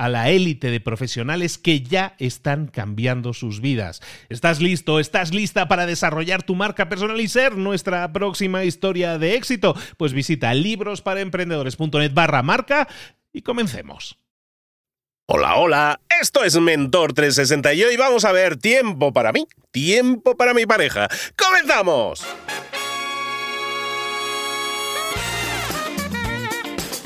a la élite de profesionales que ya están cambiando sus vidas. ¿Estás listo? ¿Estás lista para desarrollar tu marca personal y ser nuestra próxima historia de éxito? Pues visita librosparaemprendedores.net barra marca y comencemos. Hola, hola, esto es Mentor 360 y hoy vamos a ver tiempo para mí, tiempo para mi pareja. ¡Comenzamos!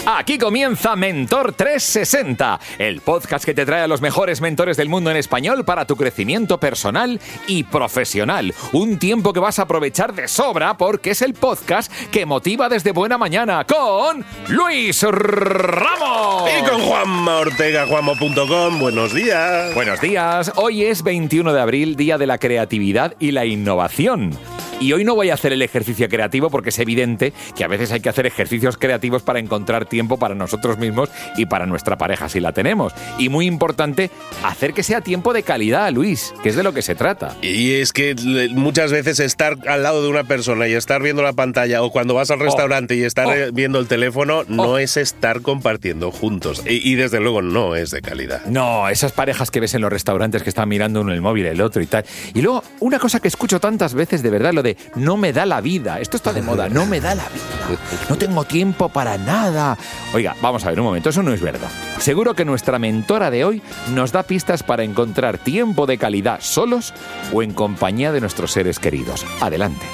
Aquí comienza Mentor 360, el podcast que te trae a los mejores mentores del mundo en español para tu crecimiento personal y profesional. Un tiempo que vas a aprovechar de sobra porque es el podcast que motiva desde buena mañana con Luis Ramos. Y con Juanma Ortega, juanmo.com. Buenos días. Buenos días. Hoy es 21 de abril, Día de la Creatividad y la Innovación. Y hoy no voy a hacer el ejercicio creativo porque es evidente que a veces hay que hacer ejercicios creativos para encontrar tiempo para nosotros mismos y para nuestra pareja si la tenemos. Y muy importante, hacer que sea tiempo de calidad, Luis, que es de lo que se trata. Y es que muchas veces estar al lado de una persona y estar viendo la pantalla o cuando vas al oh. restaurante y estar oh. viendo el teléfono no oh. es estar compartiendo juntos. Y, desde luego no es de calidad. No, esas parejas que ves en los restaurantes que están mirando uno el móvil, el otro y tal. Y luego, una cosa que escucho tantas veces, de verdad, lo de no me da la vida. Esto está de moda, no me da la vida. No tengo tiempo para nada. Oiga, vamos a ver un momento, eso no es verdad. Seguro que nuestra mentora de hoy nos da pistas para encontrar tiempo de calidad solos o en compañía de nuestros seres queridos. Adelante.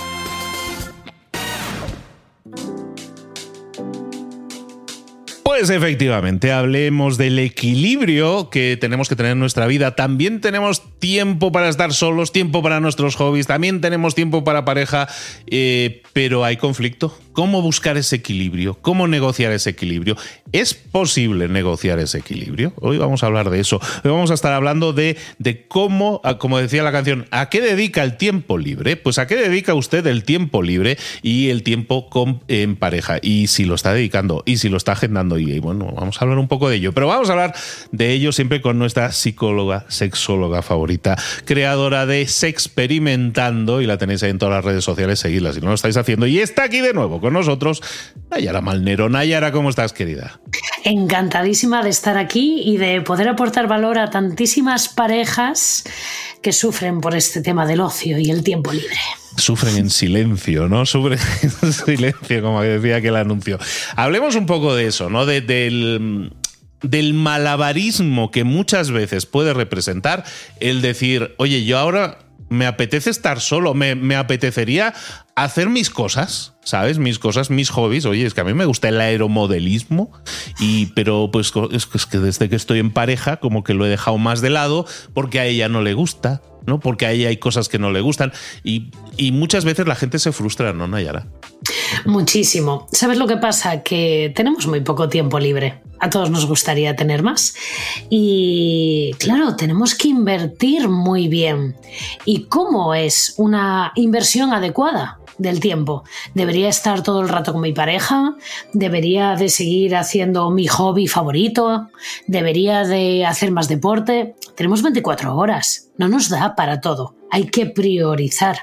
Pues efectivamente, hablemos del equilibrio que tenemos que tener en nuestra vida. También tenemos tiempo para estar solos, tiempo para nuestros hobbies, también tenemos tiempo para pareja, eh, pero hay conflicto. ¿Cómo buscar ese equilibrio? ¿Cómo negociar ese equilibrio? ¿Es posible negociar ese equilibrio? Hoy vamos a hablar de eso. Hoy vamos a estar hablando de, de cómo, como decía la canción, ¿a qué dedica el tiempo libre? Pues a qué dedica usted el tiempo libre y el tiempo en pareja. Y si lo está dedicando y si lo está agendando. Y, y bueno, vamos a hablar un poco de ello. Pero vamos a hablar de ello siempre con nuestra psicóloga, sexóloga favorita, creadora de Sexperimentando. Y la tenéis ahí en todas las redes sociales. Seguidla si no lo estáis haciendo. Y está aquí de nuevo con nosotros Nayara Malnero. Nayara, ¿cómo estás, querida? Encantadísima de estar aquí y de poder aportar valor a tantísimas parejas que sufren por este tema del ocio y el tiempo libre sufren en silencio, ¿no? Sufren en silencio, como decía aquel anuncio. Hablemos un poco de eso, ¿no? del, del malabarismo que muchas veces puede representar el decir, oye, yo ahora me apetece estar solo, me, me, apetecería hacer mis cosas, ¿sabes? Mis cosas, mis hobbies. Oye, es que a mí me gusta el aeromodelismo, y, pero pues es que desde que estoy en pareja como que lo he dejado más de lado porque a ella no le gusta, ¿no? Porque a ella hay cosas que no le gustan y, y muchas veces la gente se frustra, ¿no, Nayara? Muchísimo. ¿Sabes lo que pasa? Que tenemos muy poco tiempo libre. A todos nos gustaría tener más. Y claro, tenemos que invertir muy bien. ¿Y cómo es una inversión adecuada? Del tiempo. ¿Debería estar todo el rato con mi pareja? ¿Debería de seguir haciendo mi hobby favorito? ¿Debería de hacer más deporte? Tenemos 24 horas, no nos da para todo, hay que priorizar.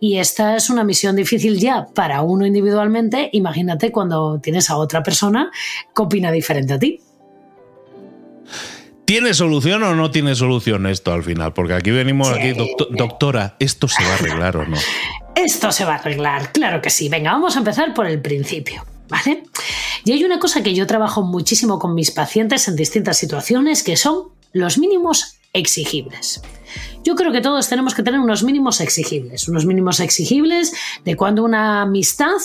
Y esta es una misión difícil ya para uno individualmente, imagínate cuando tienes a otra persona que opina diferente a ti. ¿Tiene solución o no tiene solución esto al final? Porque aquí venimos, aquí, doctora, ¿esto se va a arreglar o no? Esto se va a arreglar, claro que sí. Venga, vamos a empezar por el principio, ¿vale? Y hay una cosa que yo trabajo muchísimo con mis pacientes en distintas situaciones que son los mínimos exigibles. Yo creo que todos tenemos que tener unos mínimos exigibles, unos mínimos exigibles de cuando una amistad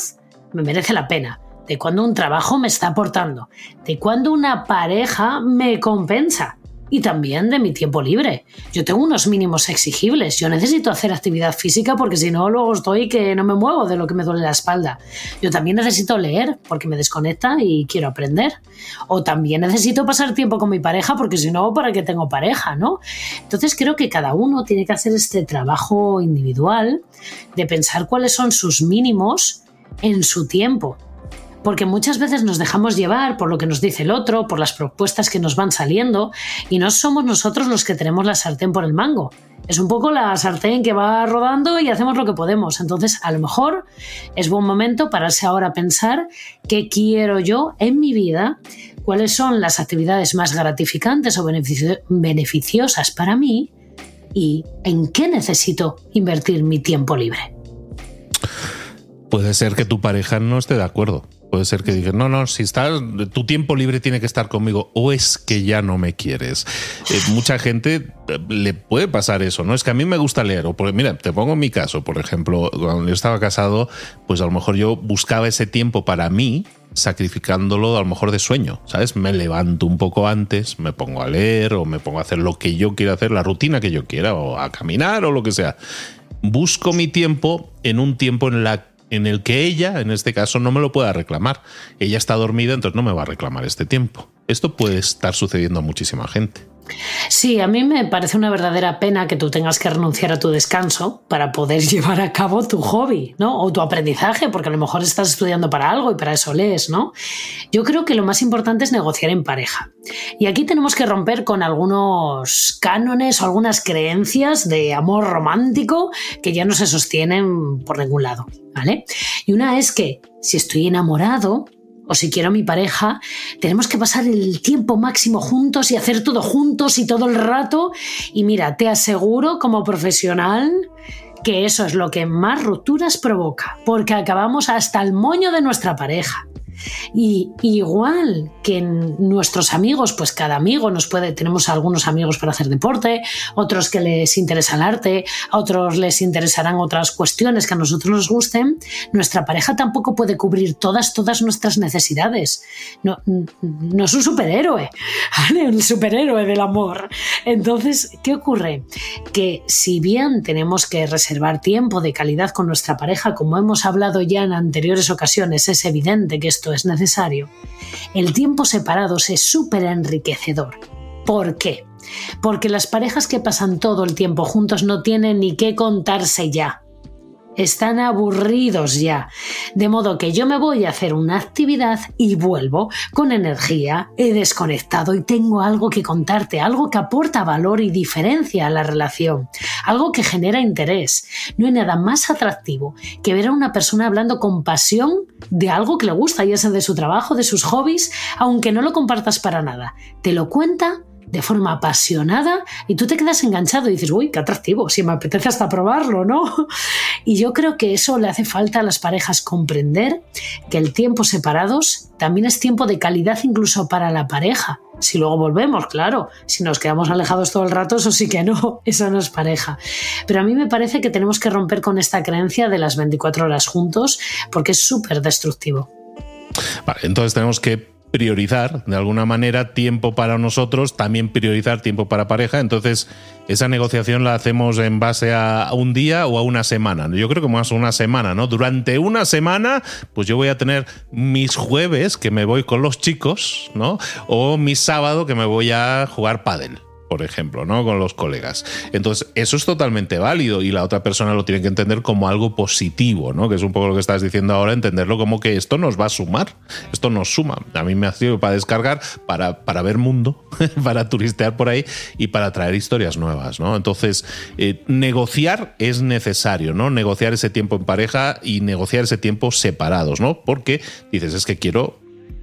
me merece la pena, de cuando un trabajo me está aportando, de cuando una pareja me compensa y también de mi tiempo libre. Yo tengo unos mínimos exigibles. Yo necesito hacer actividad física porque si no, luego estoy que no me muevo de lo que me duele la espalda. Yo también necesito leer porque me desconecta y quiero aprender. O también necesito pasar tiempo con mi pareja porque si no, ¿para qué tengo pareja? ¿no? Entonces creo que cada uno tiene que hacer este trabajo individual de pensar cuáles son sus mínimos en su tiempo porque muchas veces nos dejamos llevar por lo que nos dice el otro, por las propuestas que nos van saliendo, y no somos nosotros los que tenemos la sartén por el mango. Es un poco la sartén que va rodando y hacemos lo que podemos. Entonces, a lo mejor es buen momento pararse ahora a pensar qué quiero yo en mi vida, cuáles son las actividades más gratificantes o beneficiosas para mí y en qué necesito invertir mi tiempo libre. Puede ser que tu pareja no esté de acuerdo. Puede ser que digas, no, no, si estás, tu tiempo libre tiene que estar conmigo, o es que ya no me quieres. Eh, mucha gente eh, le puede pasar eso, ¿no? Es que a mí me gusta leer, o porque, mira, te pongo mi caso, por ejemplo, cuando yo estaba casado, pues a lo mejor yo buscaba ese tiempo para mí, sacrificándolo a lo mejor de sueño, ¿sabes? Me levanto un poco antes, me pongo a leer, o me pongo a hacer lo que yo quiera hacer, la rutina que yo quiera, o a caminar, o lo que sea. Busco mi tiempo en un tiempo en la en el que ella, en este caso, no me lo pueda reclamar. Ella está dormida, entonces no me va a reclamar este tiempo. Esto puede estar sucediendo a muchísima gente. Sí, a mí me parece una verdadera pena que tú tengas que renunciar a tu descanso para poder llevar a cabo tu hobby, ¿no? O tu aprendizaje, porque a lo mejor estás estudiando para algo y para eso lees, ¿no? Yo creo que lo más importante es negociar en pareja. Y aquí tenemos que romper con algunos cánones o algunas creencias de amor romántico que ya no se sostienen por ningún lado, ¿vale? Y una es que si estoy enamorado, o si quiero a mi pareja, tenemos que pasar el tiempo máximo juntos y hacer todo juntos y todo el rato. Y mira, te aseguro como profesional que eso es lo que más rupturas provoca, porque acabamos hasta el moño de nuestra pareja. Y igual que nuestros amigos, pues cada amigo nos puede, tenemos algunos amigos para hacer deporte, otros que les interesa el arte, a otros les interesarán otras cuestiones que a nosotros nos gusten, nuestra pareja tampoco puede cubrir todas, todas nuestras necesidades. No, no es un superhéroe. El superhéroe del amor. Entonces, ¿qué ocurre? Que si bien tenemos que reservar tiempo de calidad con nuestra pareja, como hemos hablado ya en anteriores ocasiones, es evidente que esto es necesario, el tiempo separados es súper enriquecedor. ¿Por qué? Porque las parejas que pasan todo el tiempo juntos no tienen ni qué contarse ya están aburridos ya. De modo que yo me voy a hacer una actividad y vuelvo con energía, he desconectado y tengo algo que contarte, algo que aporta valor y diferencia a la relación, algo que genera interés. No hay nada más atractivo que ver a una persona hablando con pasión de algo que le gusta, ya sea de su trabajo, de sus hobbies, aunque no lo compartas para nada. Te lo cuenta de forma apasionada y tú te quedas enganchado y dices, uy, qué atractivo, si me apetece hasta probarlo, ¿no? Y yo creo que eso le hace falta a las parejas comprender que el tiempo separados también es tiempo de calidad incluso para la pareja. Si luego volvemos, claro, si nos quedamos alejados todo el rato, eso sí que no, eso no es pareja. Pero a mí me parece que tenemos que romper con esta creencia de las 24 horas juntos porque es súper destructivo. Vale, entonces tenemos que priorizar de alguna manera tiempo para nosotros, también priorizar tiempo para pareja. Entonces, esa negociación la hacemos en base a un día o a una semana. Yo creo que más una semana, ¿no? Durante una semana, pues yo voy a tener mis jueves que me voy con los chicos, ¿no? O mi sábado que me voy a jugar pádel. Por ejemplo, ¿no? Con los colegas. Entonces, eso es totalmente válido y la otra persona lo tiene que entender como algo positivo, ¿no? Que es un poco lo que estás diciendo ahora, entenderlo como que esto nos va a sumar, esto nos suma. A mí me ha sido para descargar, para, para ver mundo, para turistear por ahí y para traer historias nuevas, ¿no? Entonces, eh, negociar es necesario, ¿no? Negociar ese tiempo en pareja y negociar ese tiempo separados, ¿no? Porque dices, es que quiero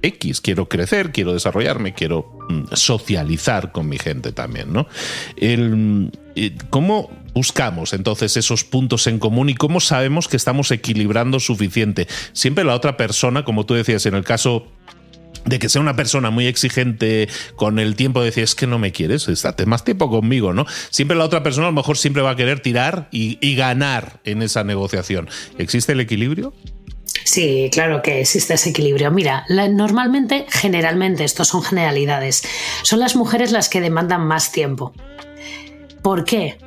X, quiero crecer, quiero desarrollarme, quiero mm, socializar con mi gente también, ¿no? El, eh, ¿Cómo buscamos entonces esos puntos en común y cómo sabemos que estamos equilibrando suficiente? Siempre la otra persona, como tú decías, en el caso de que sea una persona muy exigente con el tiempo, de decir, es que no me quieres, estate más tiempo conmigo, ¿no? Siempre la otra persona a lo mejor siempre va a querer tirar y, y ganar en esa negociación. ¿Existe el equilibrio? Sí, claro que existe ese equilibrio. Mira, normalmente, generalmente, estos son generalidades, son las mujeres las que demandan más tiempo. ¿Por qué?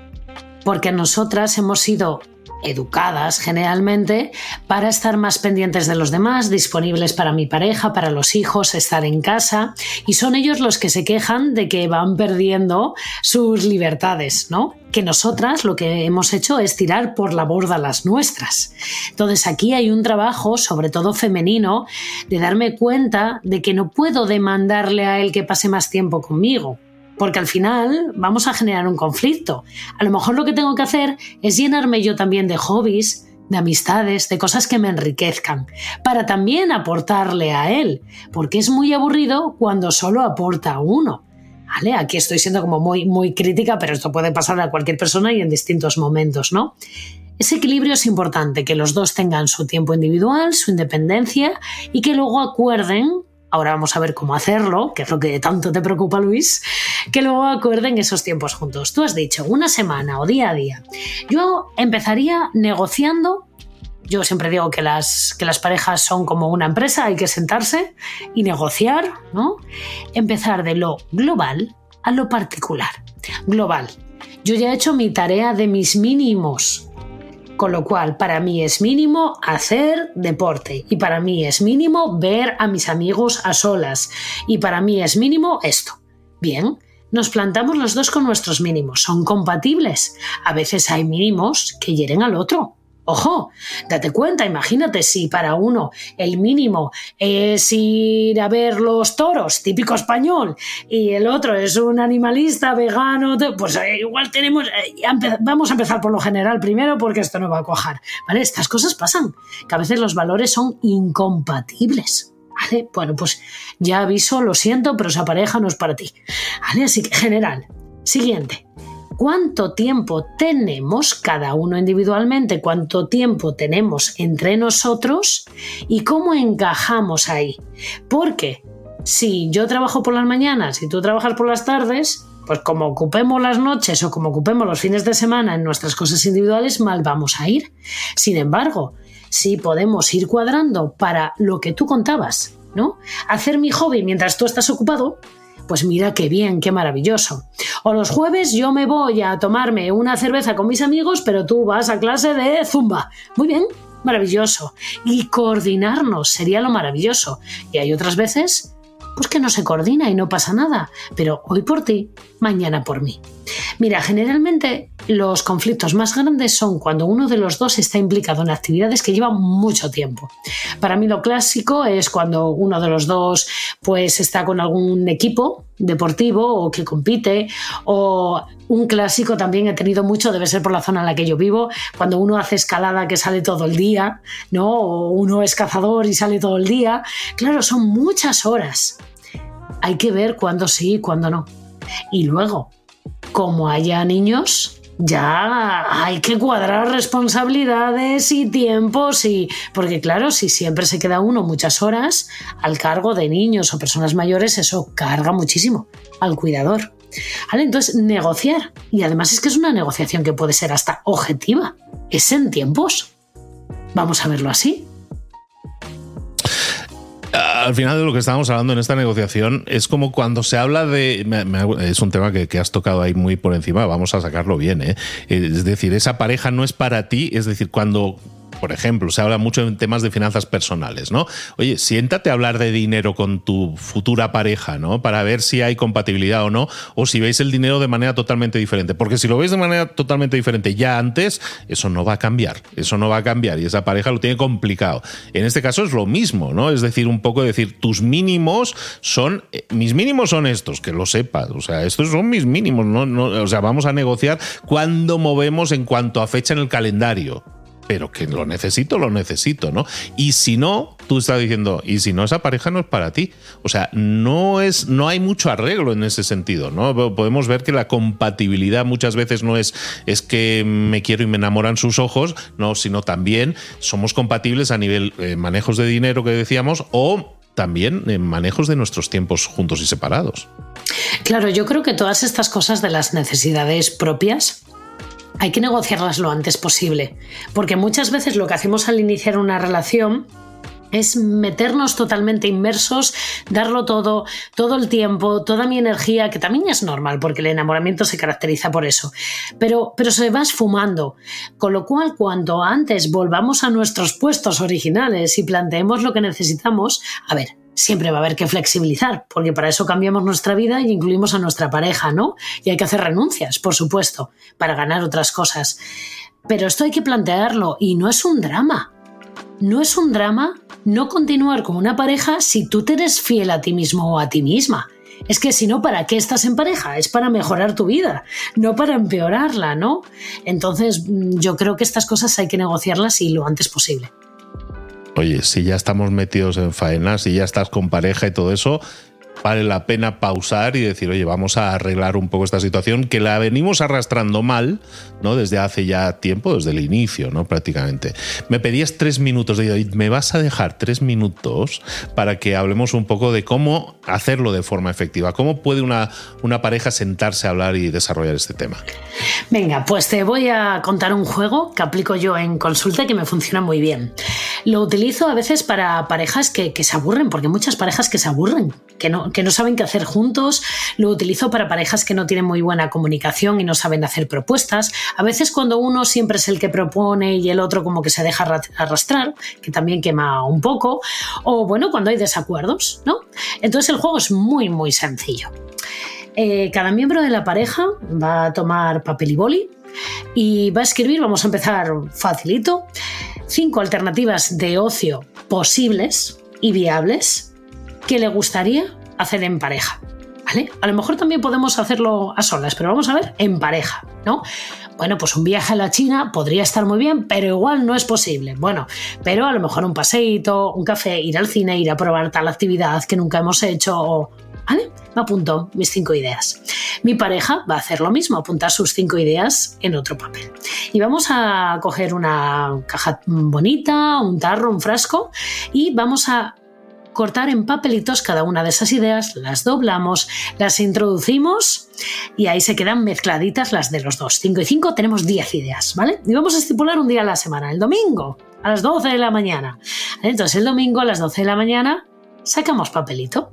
Porque nosotras hemos sido educadas generalmente para estar más pendientes de los demás, disponibles para mi pareja, para los hijos, estar en casa y son ellos los que se quejan de que van perdiendo sus libertades, ¿no? Que nosotras lo que hemos hecho es tirar por la borda las nuestras. Entonces aquí hay un trabajo, sobre todo femenino, de darme cuenta de que no puedo demandarle a él que pase más tiempo conmigo porque al final vamos a generar un conflicto. A lo mejor lo que tengo que hacer es llenarme yo también de hobbies, de amistades, de cosas que me enriquezcan, para también aportarle a él, porque es muy aburrido cuando solo aporta uno. ¿Vale? Aquí estoy siendo como muy, muy crítica, pero esto puede pasar a cualquier persona y en distintos momentos, ¿no? Ese equilibrio es importante, que los dos tengan su tiempo individual, su independencia y que luego acuerden ahora vamos a ver cómo hacerlo, que es lo que tanto te preocupa Luis, que luego acuerden esos tiempos juntos. Tú has dicho una semana o día a día. Yo empezaría negociando. Yo siempre digo que las, que las parejas son como una empresa, hay que sentarse y negociar, ¿no? Empezar de lo global a lo particular. Global. Yo ya he hecho mi tarea de mis mínimos con lo cual, para mí es mínimo hacer deporte y para mí es mínimo ver a mis amigos a solas y para mí es mínimo esto. Bien, nos plantamos los dos con nuestros mínimos. ¿Son compatibles? A veces hay mínimos que hieren al otro. Ojo, date cuenta, imagínate si para uno el mínimo es ir a ver los toros, típico español, y el otro es un animalista vegano, pues eh, igual tenemos, eh, vamos a empezar por lo general primero porque esto no va a cuajar, ¿vale? Estas cosas pasan, que a veces los valores son incompatibles. ¿Vale? Bueno, pues ya aviso, lo siento, pero esa pareja no es para ti. ¿Vale? Así que general. Siguiente cuánto tiempo tenemos cada uno individualmente, cuánto tiempo tenemos entre nosotros y cómo encajamos ahí. Porque si yo trabajo por las mañanas y tú trabajas por las tardes, pues como ocupemos las noches o como ocupemos los fines de semana en nuestras cosas individuales, mal vamos a ir. Sin embargo, si podemos ir cuadrando para lo que tú contabas, ¿no? Hacer mi hobby mientras tú estás ocupado, pues mira qué bien, qué maravilloso. O los jueves yo me voy a tomarme una cerveza con mis amigos, pero tú vas a clase de zumba. Muy bien, maravilloso. Y coordinarnos sería lo maravilloso. Y hay otras veces pues que no se coordina y no pasa nada, pero hoy por ti, mañana por mí. Mira, generalmente los conflictos más grandes son cuando uno de los dos está implicado en actividades que llevan mucho tiempo. Para mí lo clásico es cuando uno de los dos pues está con algún equipo deportivo o que compite o un clásico también he tenido mucho, debe ser por la zona en la que yo vivo, cuando uno hace escalada que sale todo el día, ¿no? O uno es cazador y sale todo el día. Claro, son muchas horas hay que ver cuándo sí y cuándo no. Y luego, como haya niños, ya hay que cuadrar responsabilidades y tiempos y porque claro, si siempre se queda uno muchas horas al cargo de niños o personas mayores, eso carga muchísimo al cuidador. ¿Vale? Entonces, negociar. Y además es que es una negociación que puede ser hasta objetiva. Es en tiempos. Vamos a verlo así al final de lo que estábamos hablando en esta negociación es como cuando se habla de. es un tema que, has tocado ahí muy por encima, vamos a sacarlo bien. ¿eh? Es decir, esa pareja no es para ti, es decir, cuando por ejemplo, se habla mucho en temas de finanzas personales, ¿no? Oye, siéntate a hablar de dinero con tu futura pareja, ¿no? Para ver si hay compatibilidad o no, o si veis el dinero de manera totalmente diferente. Porque si lo veis de manera totalmente diferente ya antes, eso no va a cambiar. Eso no va a cambiar y esa pareja lo tiene complicado. En este caso es lo mismo, ¿no? Es decir, un poco decir, tus mínimos son, eh, mis mínimos son estos, que lo sepas. O sea, estos son mis mínimos, ¿no? no o sea, vamos a negociar cuando movemos en cuanto a fecha en el calendario pero que lo necesito, lo necesito, ¿no? Y si no, tú estás diciendo, y si no, esa pareja no es para ti. O sea, no es, no hay mucho arreglo en ese sentido, ¿no? Podemos ver que la compatibilidad muchas veces no es, es que me quiero y me enamoran sus ojos, no, sino también somos compatibles a nivel eh, manejos de dinero que decíamos, o también en manejos de nuestros tiempos juntos y separados. Claro, yo creo que todas estas cosas de las necesidades propias hay que negociarlas lo antes posible, porque muchas veces lo que hacemos al iniciar una relación es meternos totalmente inmersos, darlo todo, todo el tiempo, toda mi energía, que también es normal porque el enamoramiento se caracteriza por eso, pero, pero se va esfumando. Con lo cual, cuanto antes volvamos a nuestros puestos originales y planteemos lo que necesitamos, a ver, siempre va a haber que flexibilizar, porque para eso cambiamos nuestra vida y incluimos a nuestra pareja, ¿no? Y hay que hacer renuncias, por supuesto, para ganar otras cosas. Pero esto hay que plantearlo y no es un drama. No es un drama no continuar con una pareja si tú te eres fiel a ti mismo o a ti misma. Es que si no, ¿para qué estás en pareja? Es para mejorar tu vida, no para empeorarla, ¿no? Entonces, mm, yo creo que estas cosas hay que negociarlas y lo antes posible oye, si ya estamos metidos en faenas, si ya estás con pareja y todo eso, vale la pena pausar y decir, oye, vamos a arreglar un poco esta situación que la venimos arrastrando mal, ¿no? Desde hace ya tiempo, desde el inicio, ¿no? Prácticamente. Me pedías tres minutos de ¿me vas a dejar tres minutos para que hablemos un poco de cómo hacerlo de forma efectiva? ¿Cómo puede una, una pareja sentarse a hablar y desarrollar este tema? Venga, pues te voy a contar un juego que aplico yo en consulta que me funciona muy bien. Lo utilizo a veces para parejas que, que se aburren, porque muchas parejas que se aburren, que no, que no saben qué hacer juntos, lo utilizo para parejas que no tienen muy buena comunicación y no saben hacer propuestas. A veces cuando uno siempre es el que propone y el otro como que se deja arrastrar, que también quema un poco, o bueno, cuando hay desacuerdos, ¿no? Entonces el juego es muy, muy sencillo. Eh, cada miembro de la pareja va a tomar papel y boli y va a escribir, vamos a empezar facilito, cinco alternativas de ocio posibles y viables que le gustaría hacer en pareja. ¿Vale? A lo mejor también podemos hacerlo a solas, pero vamos a ver en pareja, ¿no? Bueno, pues un viaje a la China podría estar muy bien, pero igual no es posible. Bueno, pero a lo mejor un paseíto, un café, ir al cine, ir a probar tal actividad que nunca hemos hecho ¿Vale? Me apunto mis cinco ideas. Mi pareja va a hacer lo mismo, apuntar sus cinco ideas en otro papel. Y vamos a coger una caja bonita, un tarro, un frasco y vamos a cortar en papelitos cada una de esas ideas, las doblamos, las introducimos y ahí se quedan mezcladitas las de los dos. 5 y 5 tenemos 10 ideas, ¿vale? Y vamos a estipular un día a la semana, el domingo, a las 12 de la mañana. Entonces el domingo a las 12 de la mañana sacamos papelito.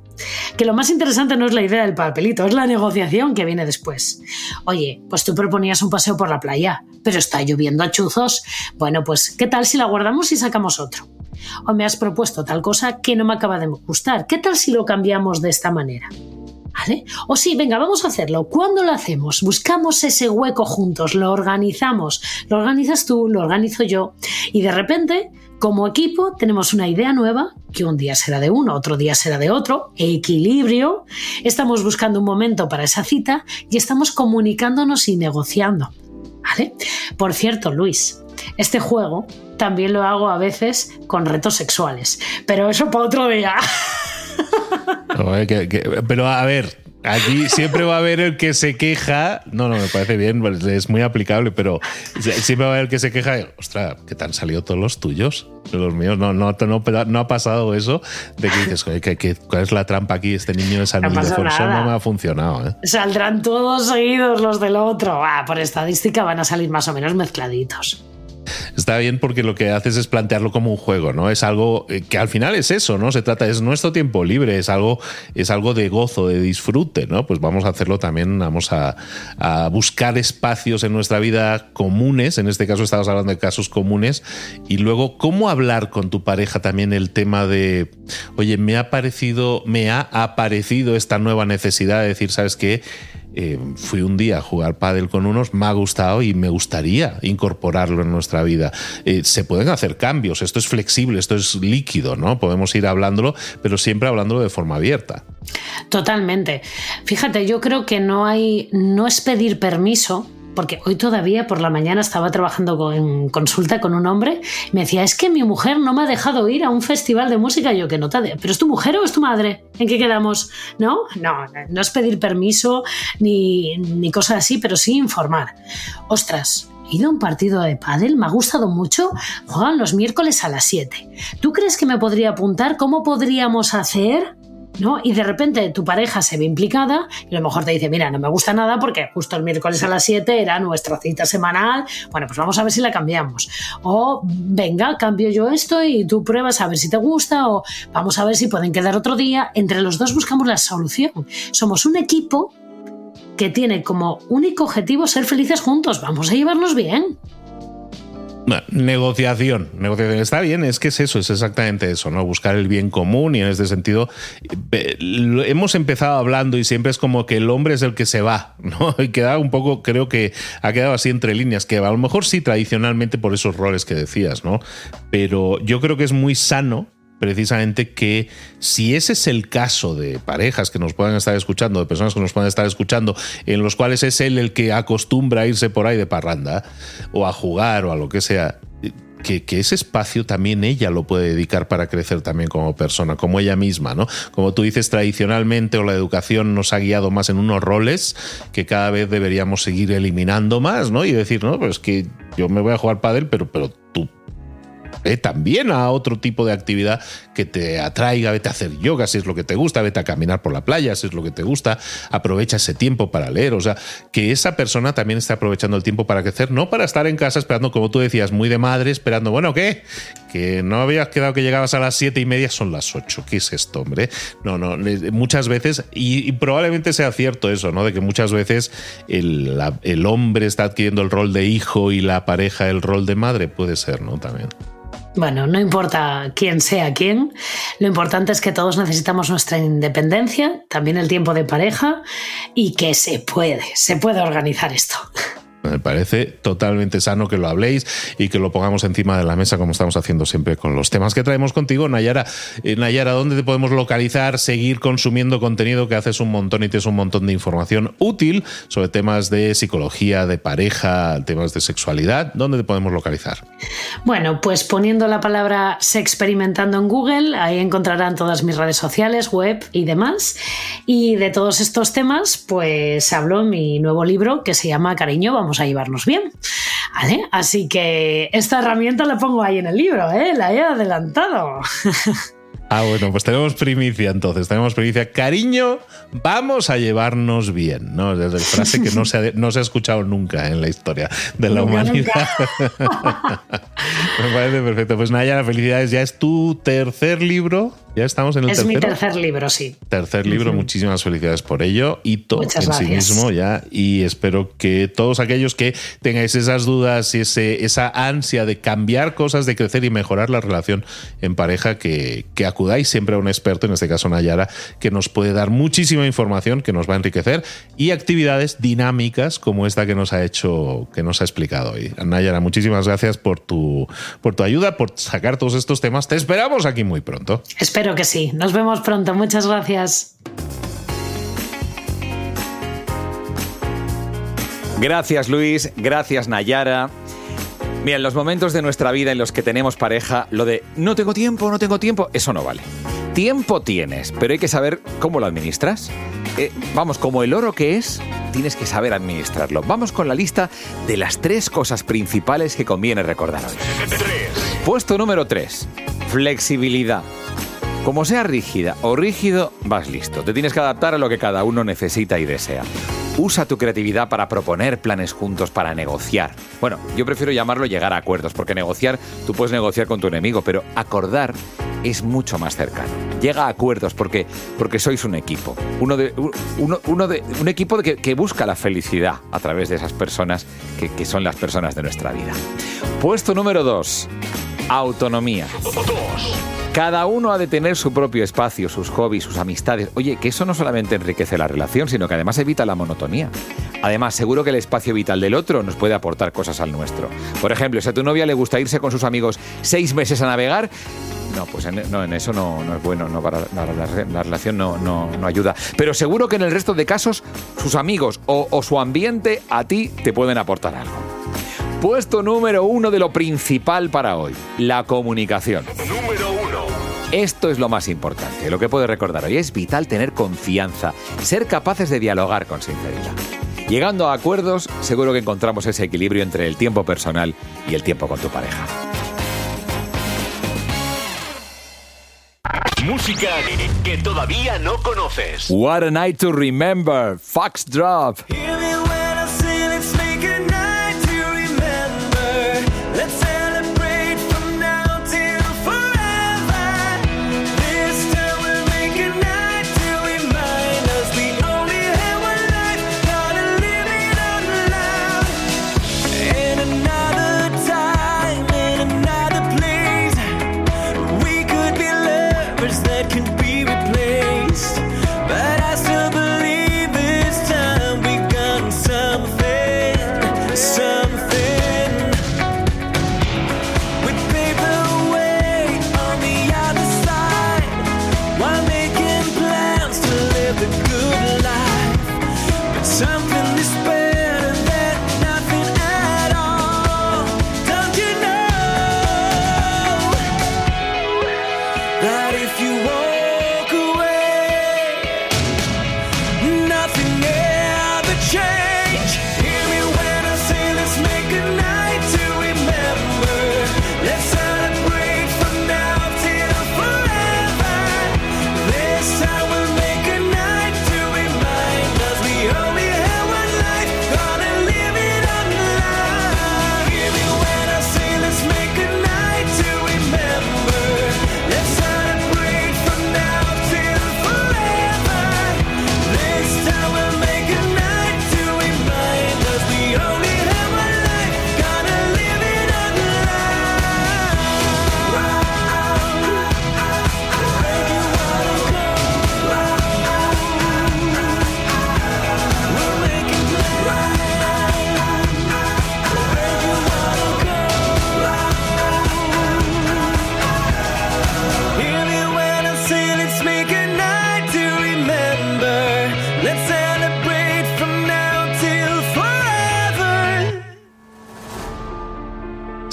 Que lo más interesante no es la idea del papelito, es la negociación que viene después. Oye, pues tú proponías un paseo por la playa, pero está lloviendo a chuzos. Bueno, pues ¿qué tal si la guardamos y sacamos otro? O me has propuesto tal cosa que no me acaba de gustar. ¿Qué tal si lo cambiamos de esta manera? ¿Vale? O sí, venga, vamos a hacerlo. ¿Cuándo lo hacemos? Buscamos ese hueco juntos, lo organizamos. Lo organizas tú, lo organizo yo. Y de repente, como equipo, tenemos una idea nueva, que un día será de uno, otro día será de otro, equilibrio. Estamos buscando un momento para esa cita y estamos comunicándonos y negociando. ¿Vale? Por cierto, Luis, este juego también lo hago a veces con retos sexuales, pero eso para otro día. pero a ver, Aquí siempre va a haber el que se queja. No, no, me parece bien, es muy aplicable, pero siempre va a haber el que se queja. Ostras, ¿qué te han salido todos los tuyos? Los míos, no, no, no, ha pasado eso de que dices, ¿cuál es la trampa aquí? Este niño es no, no me ha funcionado. ¿eh? Saldrán todos seguidos los del otro. Ah, por estadística van a salir más o menos mezcladitos. Está bien porque lo que haces es plantearlo como un juego, ¿no? Es algo eh, que al final es eso, ¿no? Se trata, es nuestro tiempo libre, es algo, es algo de gozo, de disfrute, ¿no? Pues vamos a hacerlo también, vamos a, a buscar espacios en nuestra vida comunes, en este caso estamos hablando de casos comunes, y luego cómo hablar con tu pareja también el tema de, oye, me ha parecido, me ha aparecido esta nueva necesidad de decir, ¿sabes qué? Eh, fui un día a jugar pádel con unos, me ha gustado y me gustaría incorporarlo en nuestra vida. Eh, se pueden hacer cambios, esto es flexible, esto es líquido, ¿no? Podemos ir hablándolo, pero siempre hablándolo de forma abierta. Totalmente. Fíjate, yo creo que no hay, no es pedir permiso, porque hoy todavía por la mañana estaba trabajando en consulta con un hombre y me decía, es que mi mujer no me ha dejado ir a un festival de música. yo, que no te... ¿Pero es tu mujer o es tu madre? ¿En qué quedamos? ¿No? No, no es pedir permiso ni, ni cosas así, pero sí informar. Ostras, he ido a un partido de pádel, me ha gustado mucho, juegan los miércoles a las 7. ¿Tú crees que me podría apuntar? ¿Cómo podríamos hacer? ¿No? Y de repente tu pareja se ve implicada y a lo mejor te dice, mira, no me gusta nada porque justo el miércoles a las 7 era nuestra cita semanal, bueno, pues vamos a ver si la cambiamos. O venga, cambio yo esto y tú pruebas a ver si te gusta o vamos a ver si pueden quedar otro día. Entre los dos buscamos la solución. Somos un equipo que tiene como único objetivo ser felices juntos. Vamos a llevarnos bien negociación, negociación. Está bien, es que es eso, es exactamente eso, ¿no? Buscar el bien común y en este sentido hemos empezado hablando y siempre es como que el hombre es el que se va, ¿no? Y queda un poco, creo que ha quedado así entre líneas, que a lo mejor sí tradicionalmente por esos roles que decías, ¿no? Pero yo creo que es muy sano precisamente que si ese es el caso de parejas que nos puedan estar escuchando, de personas que nos puedan estar escuchando, en los cuales es él el que acostumbra a irse por ahí de parranda o a jugar o a lo que sea, que, ese espacio también ella lo puede dedicar para crecer también como persona, como ella misma, ¿no? Como tú dices, tradicionalmente o la educación nos ha guiado más en unos roles que cada vez deberíamos seguir eliminando más, ¿no? Y decir, no, pues que yo me voy a jugar pádel, pero, pero tú también a otro tipo de actividad que te atraiga, vete a hacer yoga si es lo que te gusta, vete a caminar por la playa si es lo que te gusta, aprovecha ese tiempo para leer, o sea, que esa persona también esté aprovechando el tiempo para crecer, no para estar en casa esperando, como tú decías, muy de madre, esperando, bueno, ¿qué? Que no habías quedado que llegabas a las siete y media, son las ocho, ¿qué es esto, hombre? No, no, muchas veces, y, probablemente sea cierto eso, ¿no? De que muchas veces el hombre está adquiriendo el rol de hijo y la pareja el rol de madre, puede ser, ¿no? También. Bueno, no importa quién sea quién, lo importante es que todos necesitamos nuestra independencia, también el tiempo de pareja y que se puede, se puede organizar esto. Me parece totalmente sano que lo habléis y que lo pongamos encima de la mesa como estamos haciendo siempre con los temas que traemos contigo. Nayara, eh, Nayara, ¿dónde te podemos localizar, seguir consumiendo contenido que haces un montón y tienes un montón de información útil sobre temas de psicología, de pareja, temas de sexualidad? ¿Dónde te podemos localizar? Bueno, pues poniendo la palabra se experimentando en Google, ahí encontrarán todas mis redes sociales, web y demás. Y de todos estos temas, pues hablo en mi nuevo libro que se llama Cariño, vamos a llevarnos bien. ¿Vale? Así que esta herramienta la pongo ahí en el libro, ¿eh? La he adelantado. Ah, bueno, pues tenemos primicia entonces, tenemos primicia. Cariño, vamos a llevarnos bien, ¿no? Desde frase que no se, ha, no se ha escuchado nunca en la historia de la humanidad. Me parece perfecto. Pues Naya, felicidades. Ya es tu tercer libro. Ya estamos en el es mi tercer libro, sí. Tercer libro, muchísimas felicidades por ello. Hito en sí mismo ya. Y espero que todos aquellos que tengáis esas dudas y ese, esa ansia de cambiar cosas, de crecer y mejorar la relación en pareja, que, que acudáis siempre a un experto, en este caso Nayara, que nos puede dar muchísima información, que nos va a enriquecer y actividades dinámicas como esta que nos ha hecho, que nos ha explicado hoy. Nayara, muchísimas gracias por tu, por tu ayuda, por sacar todos estos temas. Te esperamos aquí muy pronto. Espero que sí. Nos vemos pronto. Muchas gracias. Gracias Luis, gracias Nayara. Mira, en los momentos de nuestra vida en los que tenemos pareja, lo de no tengo tiempo, no tengo tiempo, eso no vale. Tiempo tienes, pero hay que saber cómo lo administras. Eh, vamos, como el oro que es, tienes que saber administrarlo. Vamos con la lista de las tres cosas principales que conviene recordar hoy. Puesto número 3. Flexibilidad. Como sea rígida o rígido, vas listo. Te tienes que adaptar a lo que cada uno necesita y desea. Usa tu creatividad para proponer planes juntos, para negociar. Bueno, yo prefiero llamarlo llegar a acuerdos, porque negociar, tú puedes negociar con tu enemigo, pero acordar es mucho más cercano. Llega a acuerdos porque, porque sois un equipo. Uno de, uno, de, un equipo que, que, busca la felicidad a través de esas personas que, que son las personas de nuestra vida. Puesto número dos, autonomía. Cada uno ha de tener su propio espacio, sus hobbies, sus amistades. Oye, que eso no solamente enriquece la relación, sino que además evita la monotonía. Además, seguro que el espacio vital del otro nos puede aportar cosas al nuestro. Por ejemplo, si a tu novia le gusta irse con sus amigos seis meses a navegar, no, pues en, no, en eso no, es bueno, no, para, la, relación no, no, ayuda. Pero seguro que en el resto de casos, sus amigos o, su ambiente a ti te pueden aportar algo. Puesto número uno de lo principal para hoy, la comunicación. Esto es lo más importante. Lo que puedo recordar hoy es vital tener confianza, ser capaces de dialogar con sinceridad. Llegando a acuerdos, seguro que encontramos ese equilibrio entre el tiempo personal y el tiempo con tu pareja. Música que todavía no conoces. What a night to remember. Fox Drop.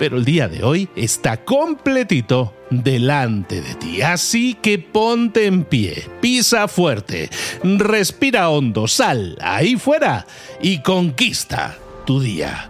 Pero el día de hoy está completito delante de ti. Así que ponte en pie, pisa fuerte, respira hondo, sal ahí fuera y conquista tu día.